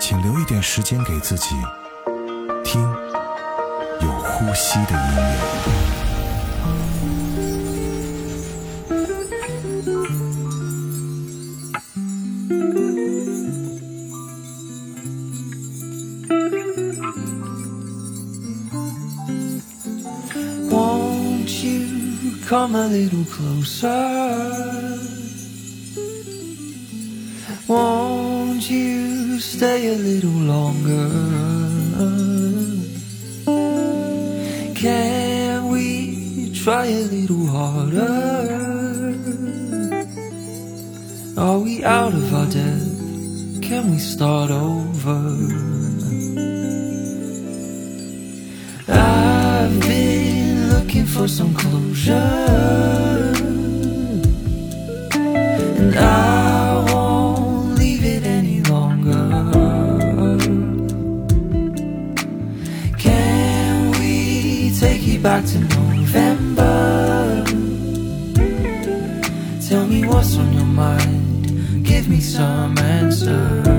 请留一点时间给自己，听有呼吸的音乐。Won't you come a little closer? Stay a little longer? Can we try a little harder? Are we out of our depth? Can we start over? I've been looking for some closure, back to November? Tell me what's on your mind, give me some answers.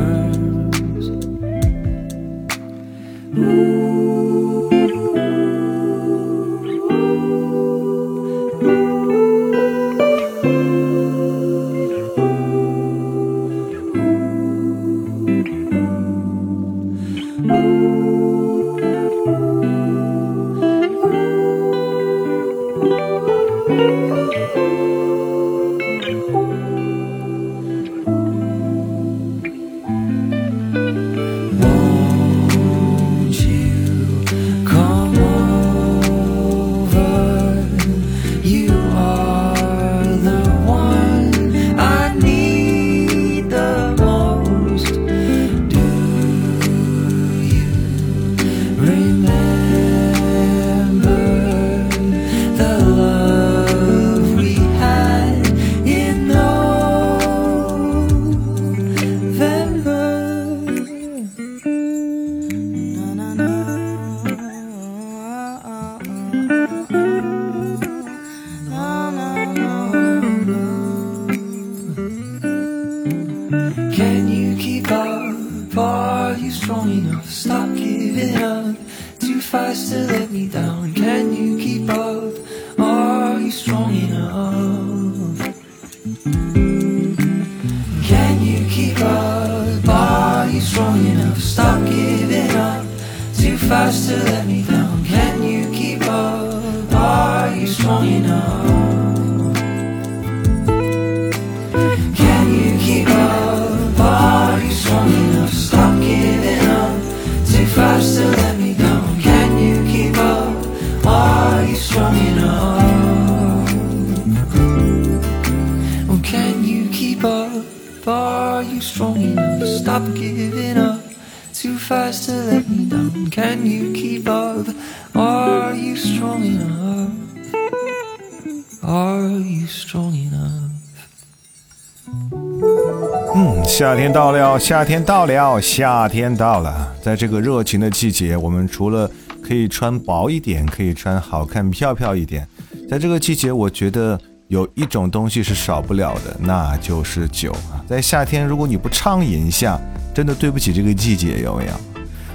夏天到了，夏天到了。在这个热情的季节，我们除了可以穿薄一点，可以穿好看漂漂一点，在这个季节，我觉得有一种东西是少不了的，那就是酒啊。在夏天，如果你不畅饮一下，真的对不起这个季节，有没有？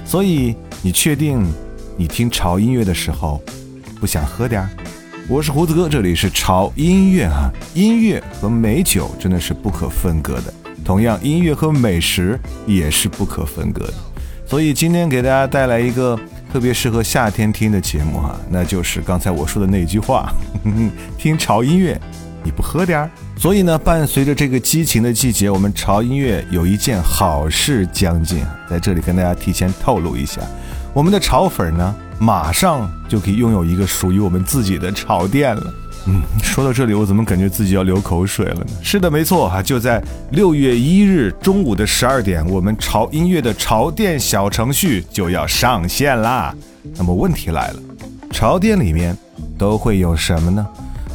所以，你确定你听潮音乐的时候不想喝点儿？我是胡子哥，这里是潮音乐啊，音乐和美酒真的是不可分割的，同样音乐和美食也是不可分割的。所以今天给大家带来一个特别适合夏天听的节目哈、那就是刚才我说的那句话，听潮音乐，你不喝点儿？所以呢，伴随着这个激情的季节，我们潮音乐有一件好事将近，在这里跟大家提前透露一下，我们的潮粉呢马上就可以拥有一个属于我们自己的潮店了。嗯，说到这里，我怎么感觉自己要流口水了呢？是的，没错哈，就在六月一日中午的十二点，我们潮音乐的潮店小程序就要上线啦。那么问题来了，潮店里面都会有什么呢？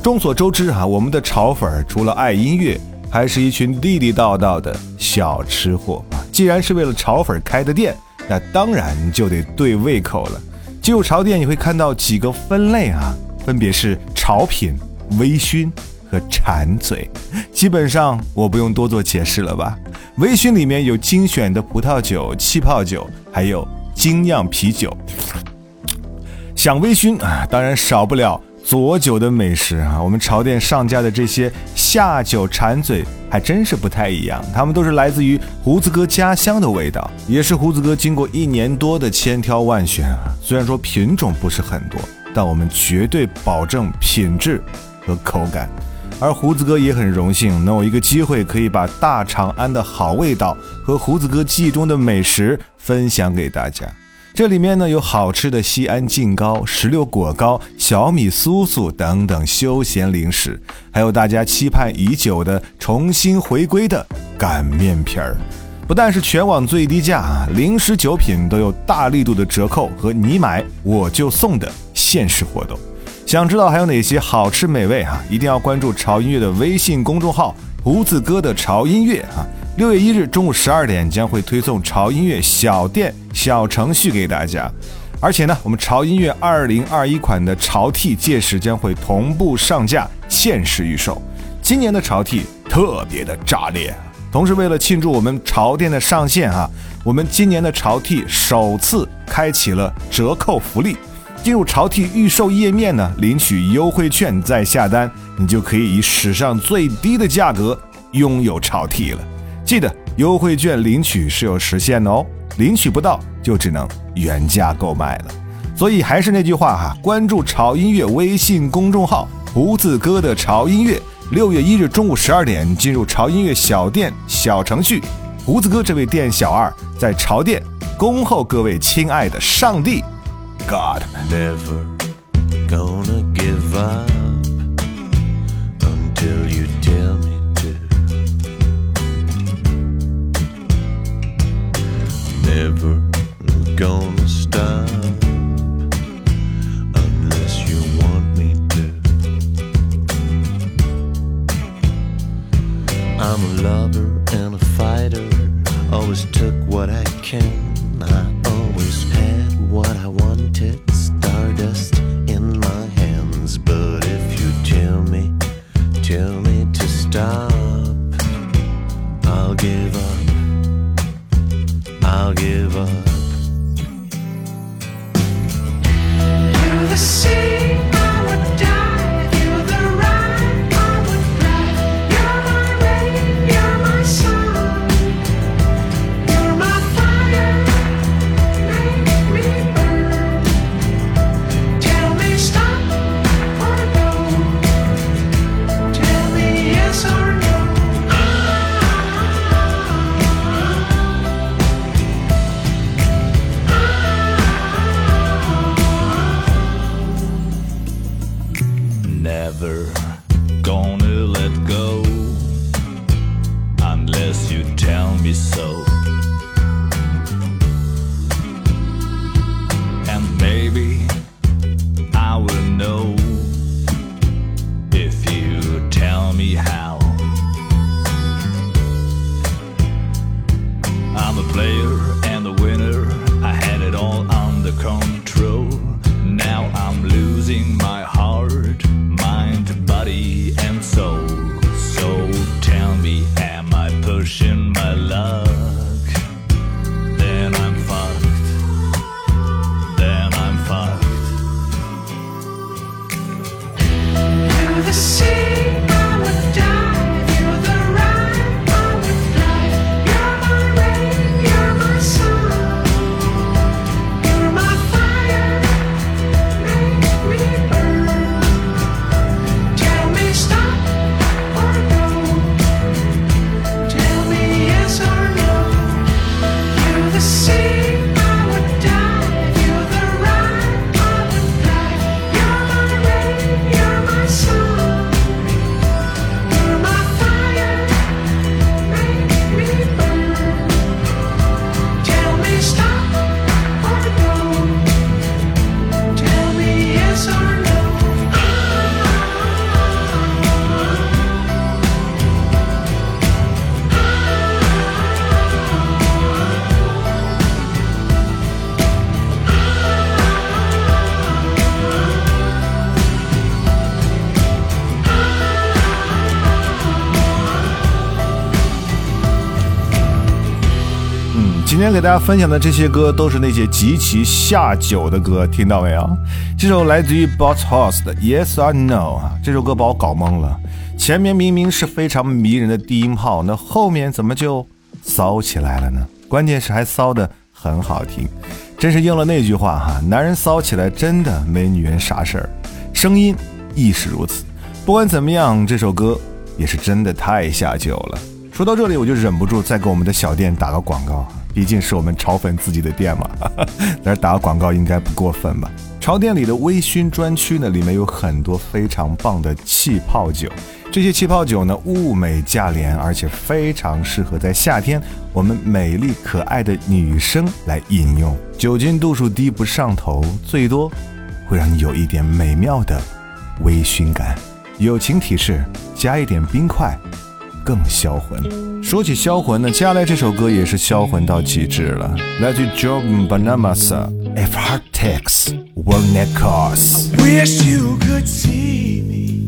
众所周知哈，我们的潮粉除了爱音乐，还是一群地地道道的小吃货啊。既然是为了潮粉开的店，那当然就得对胃口了。进入潮店，你会看到几个分类啊，分别是潮品、微醺和馋嘴。基本上我不用多做解释了吧？微醺里面有精选的葡萄酒、气泡酒，还有精酿啤酒。想微醺啊，当然少不了佐酒的美食啊。我们潮店上架的这些下酒馋嘴还真是不太一样，它们都是来自于胡子哥家乡的味道，也是胡子哥经过一年多的千挑万选啊。虽然说品种不是很多，但我们绝对保证品质和口感。而胡子哥也很荣幸能有一个机会，可以把大长安的好味道和胡子哥记忆中的美食分享给大家。这里面呢有好吃的西安劲糕、石榴果糕、小米酥酥等等休闲零食，还有大家期盼已久的重新回归的擀面皮儿。不但是全网最低价，零食酒品都有大力度的折扣和你买我就送的限时活动。想知道还有哪些好吃美味哈、一定要关注潮音乐的微信公众号“胡子哥的潮音乐”啊。六月一日中午十二点将会推送潮音乐小店小程序给大家，而且呢，我们潮音乐二零二一款的潮 T 届时将会同步上架，限时预售。今年的潮 T 特别的炸裂，同时为了庆祝我们潮店的上线啊，我们今年的潮 T 首次开启了折扣福利。进入潮 T 预售页面呢，领取优惠券再下单，你就可以以史上最低的价格拥有潮 T 了。记得优惠券领取是有时限的哦，领取不到就只能原价购买了。所以还是那句话哈，关注潮音乐微信公众号“胡子哥的潮音乐”，六月一日中午十二点进入潮音乐小店小程序，胡子哥这位店小二在潮店恭候各位亲爱的上帝，God。Never gonna give up until you tell me to. Never gonna stop unless you want me to. I'm a lover and a fighter. Always took what I can. 天给大家分享的这些歌都是那些极其下酒的歌，听到没有？这首来自于 Boss Hoss 的 Yes or No 啊，这首歌把我搞懵了。前面明明是非常迷人的低音炮，那后面怎么就骚起来了呢？关键是还骚的很好听，真是应了那句话哈，男人骚起来真的没女人啥事儿，声音亦是如此。不管怎么样，这首歌也是真的太下酒了。说到这里，我就忍不住再给我们的小店打个广告。毕竟是我们潮粉自己的店嘛，在这打个广告应该不过分吧？潮店里的微醺专区呢，里面有很多非常棒的气泡酒，这些气泡酒呢物美价廉，而且非常适合在夏天我们美丽可爱的女生来饮用。酒精度数低不上头，最多会让你有一点美妙的微醺感。友情提示：加一点冰块。更销魂。说起销魂呢，接下来这首歌也是销魂到极致了，来自 Jordan Banamasa。If heart takes, will net cost? Wish you could see me.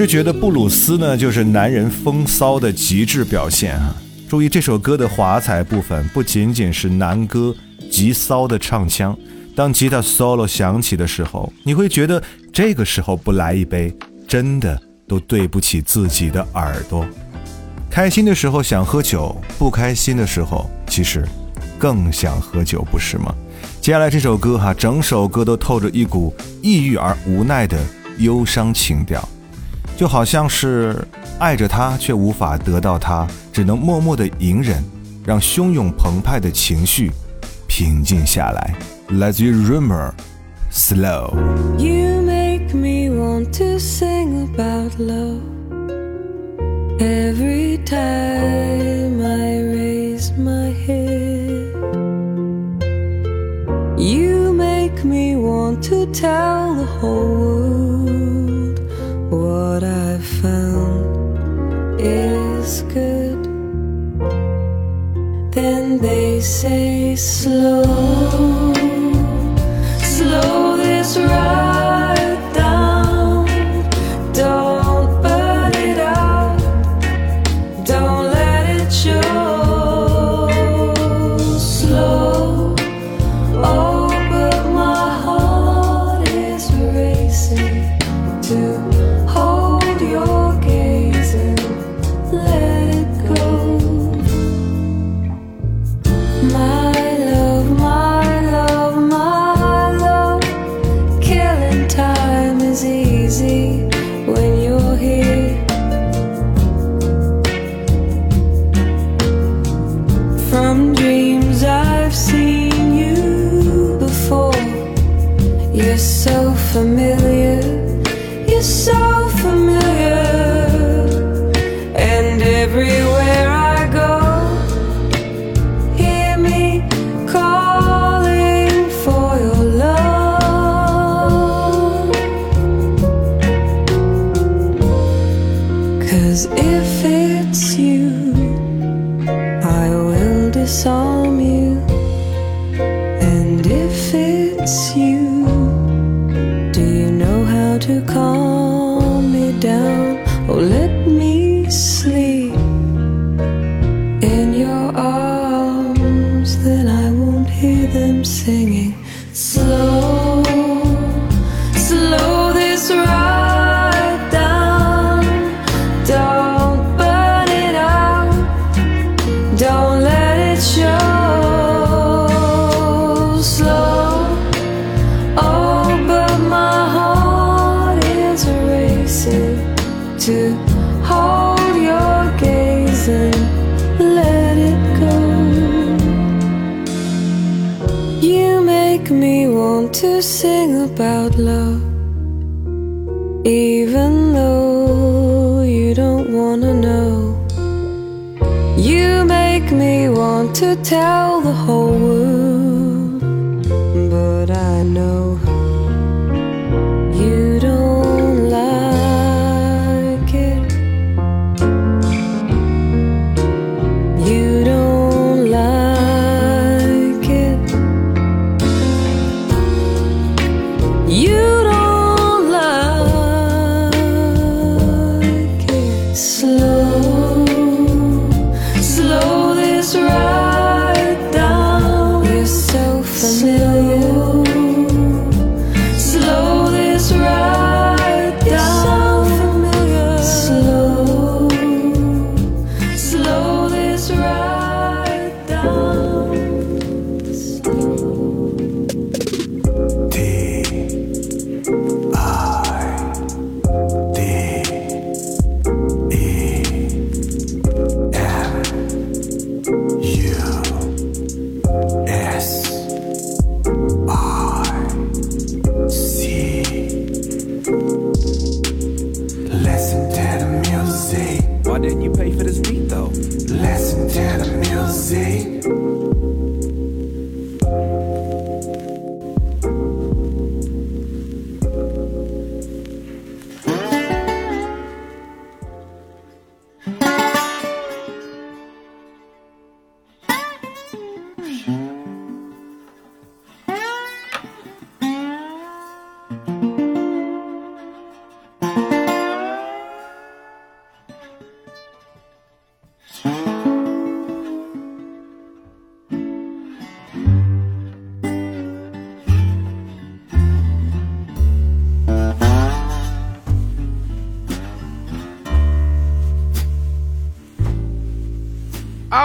是觉得布鲁斯呢，就是男人风骚的极致表现啊！注意这首歌的华彩部分，不仅仅是男歌极骚的唱腔，当吉他 solo 响起的时候，你会觉得这个时候不来一杯，真的都对不起自己的耳朵。开心的时候想喝酒，不开心的时候其实更想喝酒，不是吗？接下来这首歌哈，整首歌都透着一股抑郁而无奈的忧伤情调。就好像是爱着他却无法得到他，只能默默的隐忍，让汹涌澎湃的情绪平静下来。来自于 Rumor Slow。You make me want to sing about love every time I raise my head. You make me want to tell the whole world found is good. Then they say slow, slow this ride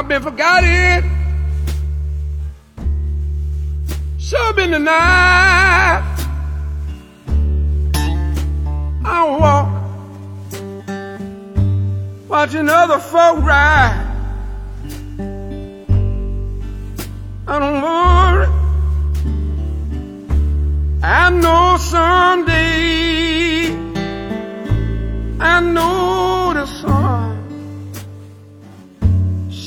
I've been forgotten. Sure been denied. I walk, watching other folk ride. I don't worry. I know someday. I know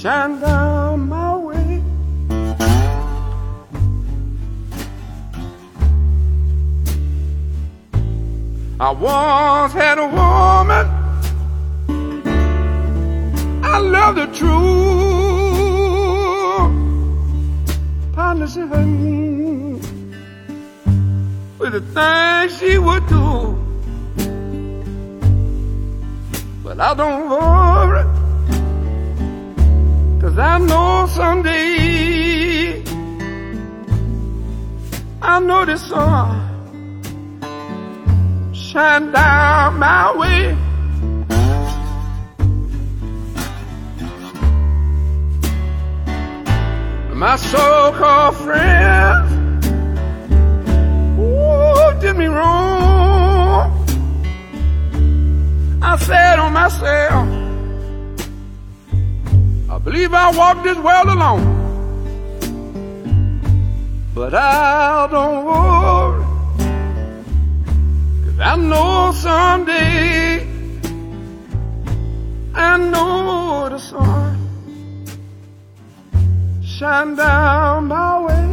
shine down my way. I once had a woman. I loved her true. Partnership me with the things she would do. But I don't worry. Cause I know someday I know the sun shine down my way. My so-called friends ooh, did me wrong. I said on myself, I believe I walked this world alone. But I don't worry, cause I know someday, I know the sun shine down my way.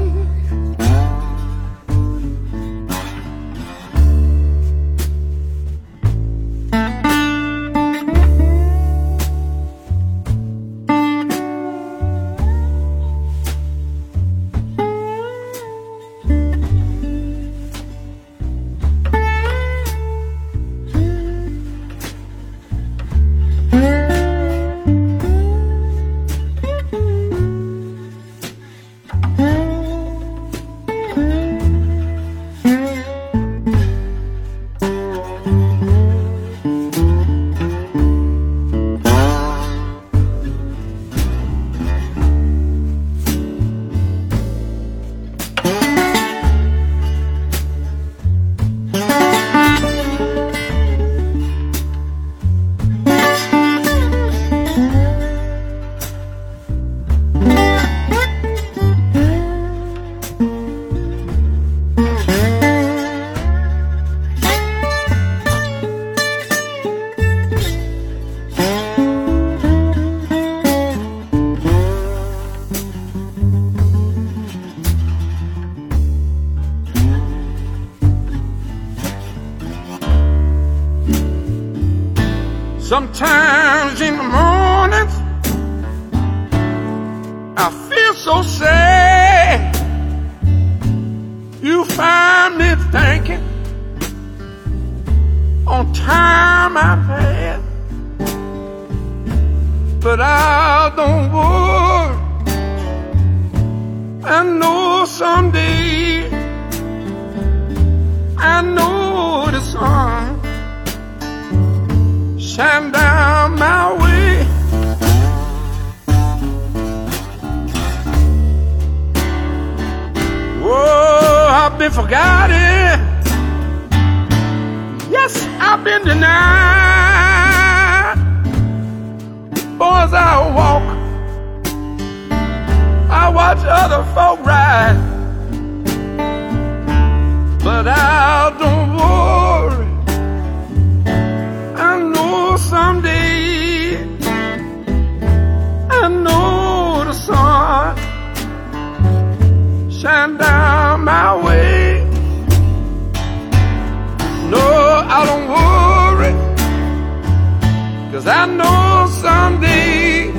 Cause I know someday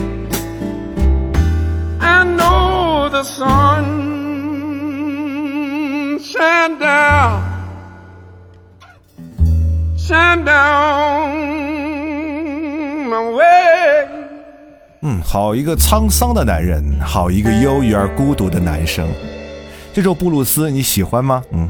I know the sun shine down shine down my way. 嗯，好一个沧桑的男人，好一个忧郁而孤独的男生。这首布鲁斯你喜欢吗？嗯，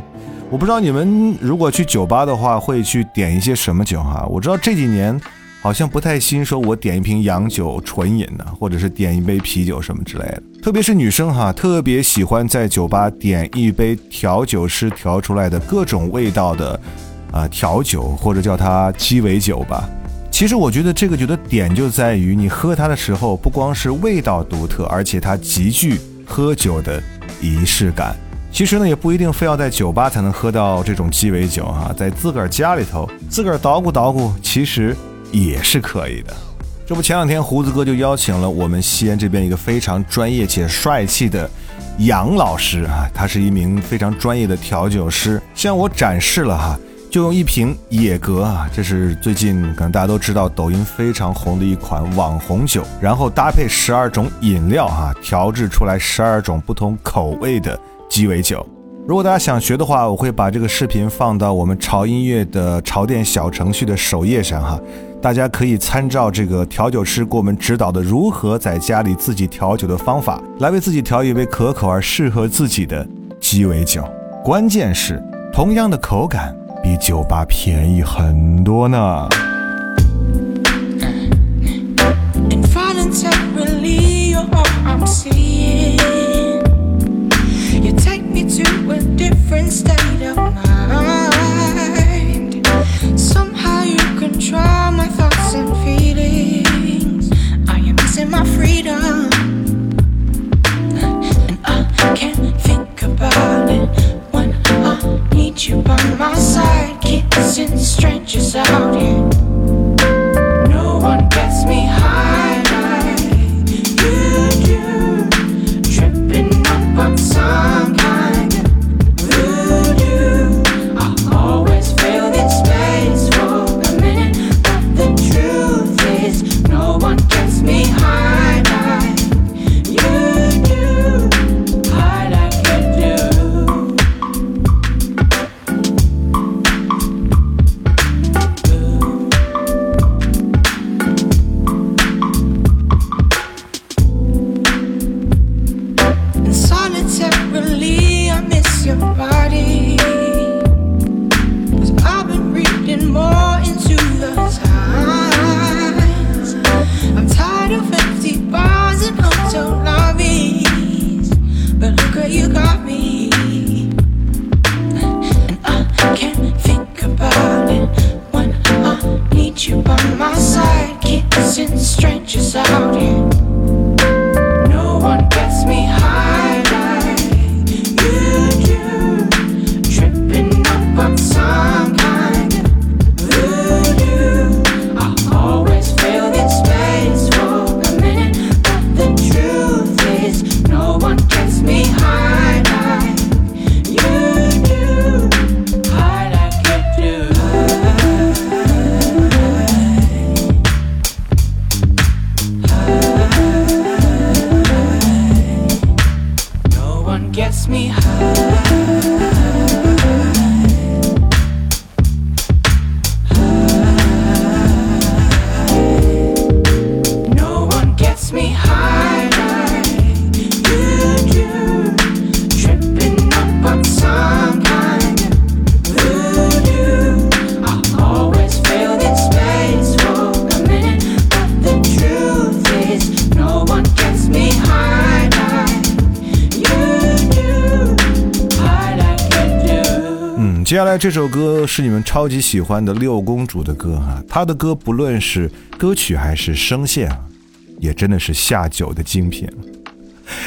我不知道你们如果去酒吧的话，会去点一些什么酒哈、我知道这几年好像不太兴说我点一瓶洋酒纯饮呢，或者是点一杯啤酒什么之类的。特别是女生哈，特别喜欢在酒吧点一杯调酒师调出来的各种味道的啊调酒，或者叫它鸡尾酒吧。其实我觉得这个酒的点就在于你喝它的时候，不光是味道独特，而且它极具喝酒的仪式感。其实呢，也不一定非要在酒吧才能喝到这种鸡尾酒哈，在自个儿家里头自个儿捣鼓捣鼓，其实也是可以的。这不，前两天胡子哥就邀请了我们西安这边一个非常专业且帅气的杨老师啊，他是一名非常专业的调酒师，向我展示了哈。就用一瓶野格啊，这是最近可能大家都知道抖音非常红的一款网红酒，然后搭配十二种饮料哈，调制出来十二种不同口味的鸡尾酒。如果大家想学的话，我会把这个视频放到我们潮音乐的潮店小程序的首页上哈，大家可以参照这个调酒师给我们指导的如何在家里自己调酒的方法，来为自己调一杯可口而适合自己的鸡尾酒。关键是同样的口感。比酒吧便宜很多呢。try freedom. And I can't think about it when I need you by my side. Kissing strangers out here. No one gets me high like you do. Tripping up on 接下来这首歌是你们超级喜欢的六公主的歌哈，她的歌不论是歌曲还是声线啊，也真的是下酒的精品。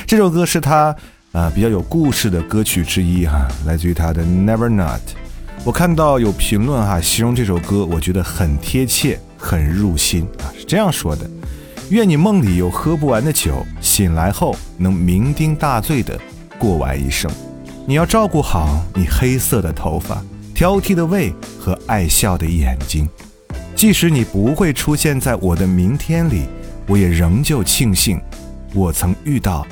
这首歌是她呃比较有故事的歌曲之一哈，来自于她的《Never Not》。我看到有评论哈，形容这首歌，我觉得很贴切，很入心啊，是这样说的：愿你梦里有喝不完的酒，醒来后能酩酊大醉的过完一生。你要照顾好你黑色的头发、挑剔的胃和爱笑的眼睛。即使你不会出现在我的明天里，我也仍旧庆幸，我曾遇到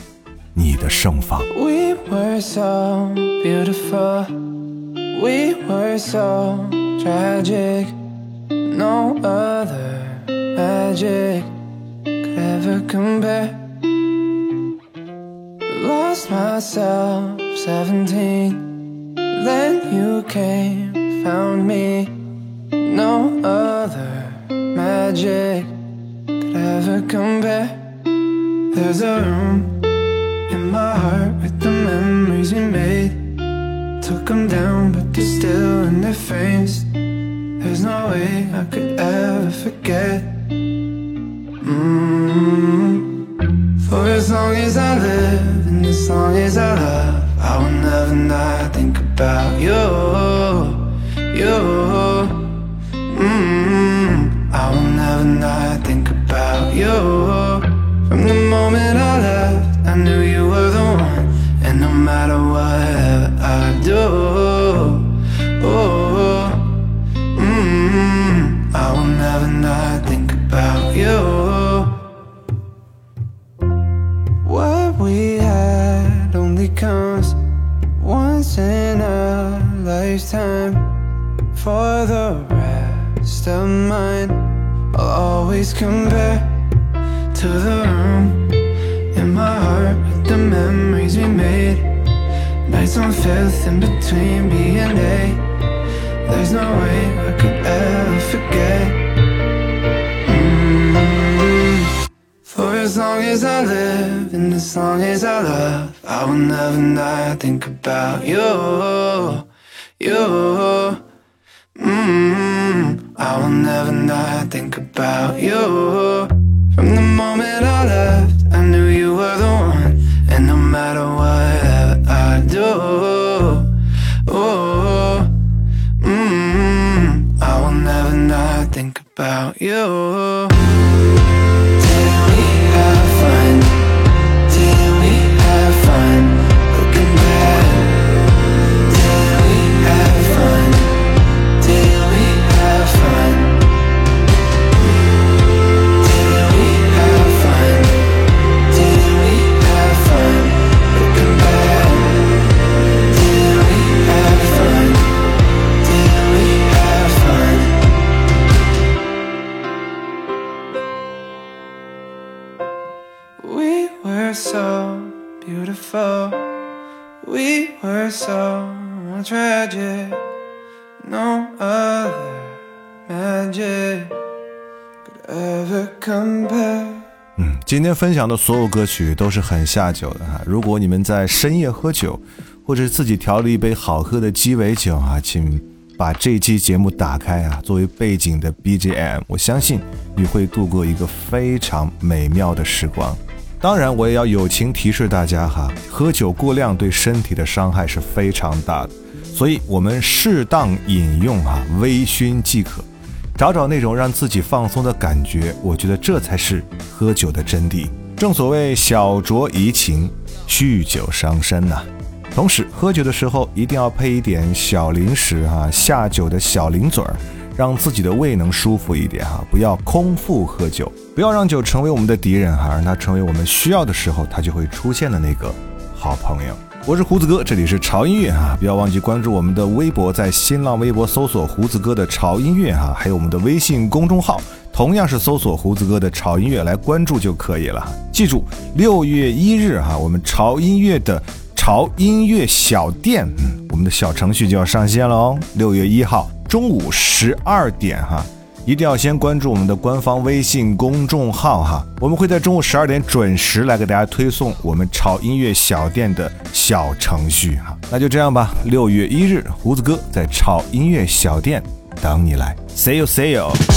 你的盛放。We were so beautiful. We were so tragic. No other magic could ever compare. Myself, 17. Then you came, found me. No other magic could ever compare. There's a room in my heart with the memories we made. Took them down, but they're still in their frames. There's no way I could ever forget. mm For as long as I live as long as I love, I will never not think about you, you. mm I will never not think about you. From the moment I left, I knew you were the one, and no matter whatever I do, oh. Comes once in a lifetime. For the rest of mine, I'll always compare to the room in my heart with the memories we made. Nights on fifth in between B and A. There's no way I could ever forget. Mm. For as long as I live as long as I love, I will never not think about you, you. Mm. I will never not think about you. From the moment I left, I knew you were the one, and no matter whatever I do, oh. Mm, I will never not think about you. So tragic. No other magic ever compare. 嗯，今天分享的所有歌曲都是很下酒的哈。如果你们在深夜喝酒，或者自己调了一杯好喝的鸡尾酒啊，请把这期节目打开啊，作为背景的 BGM，我相信你会度过一个非常美妙的时光。当然，我也要友情提示大家哈，喝酒过量对身体的伤害是非常大的，所以我们适当饮用啊，微醺即可。找找那种让自己放松的感觉，我觉得这才是喝酒的真谛。正所谓小酌怡情，酗酒伤身呐、同时，喝酒的时候一定要配一点小零食哈、下酒的小零嘴儿，让自己的胃能舒服一点哈、不要空腹喝酒，不要让酒成为我们的敌人哈、让它成为我们需要的时候它就会出现的那个好朋友。我是胡子哥，这里是潮音乐啊！不要忘记关注我们的微博，在新浪微博搜索“胡子哥的潮音乐”哈，还有我们的微信公众号，同样是搜索“胡子哥的潮音乐”来关注就可以了。记住，六月一日哈，我们潮音乐的潮音乐小店，嗯，我们的小程序就要上线了哦。六月一号中午十二点哈。一定要先关注我们的官方微信公众号哈，我们会在中午十二点准时来给大家推送我们炒音乐小店的小程序哈。那就这样吧，六月一日，胡子哥在炒音乐小店等你来，see you see you。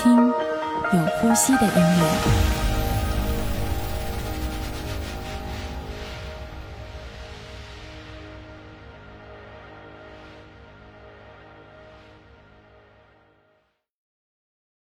听有呼吸的音乐。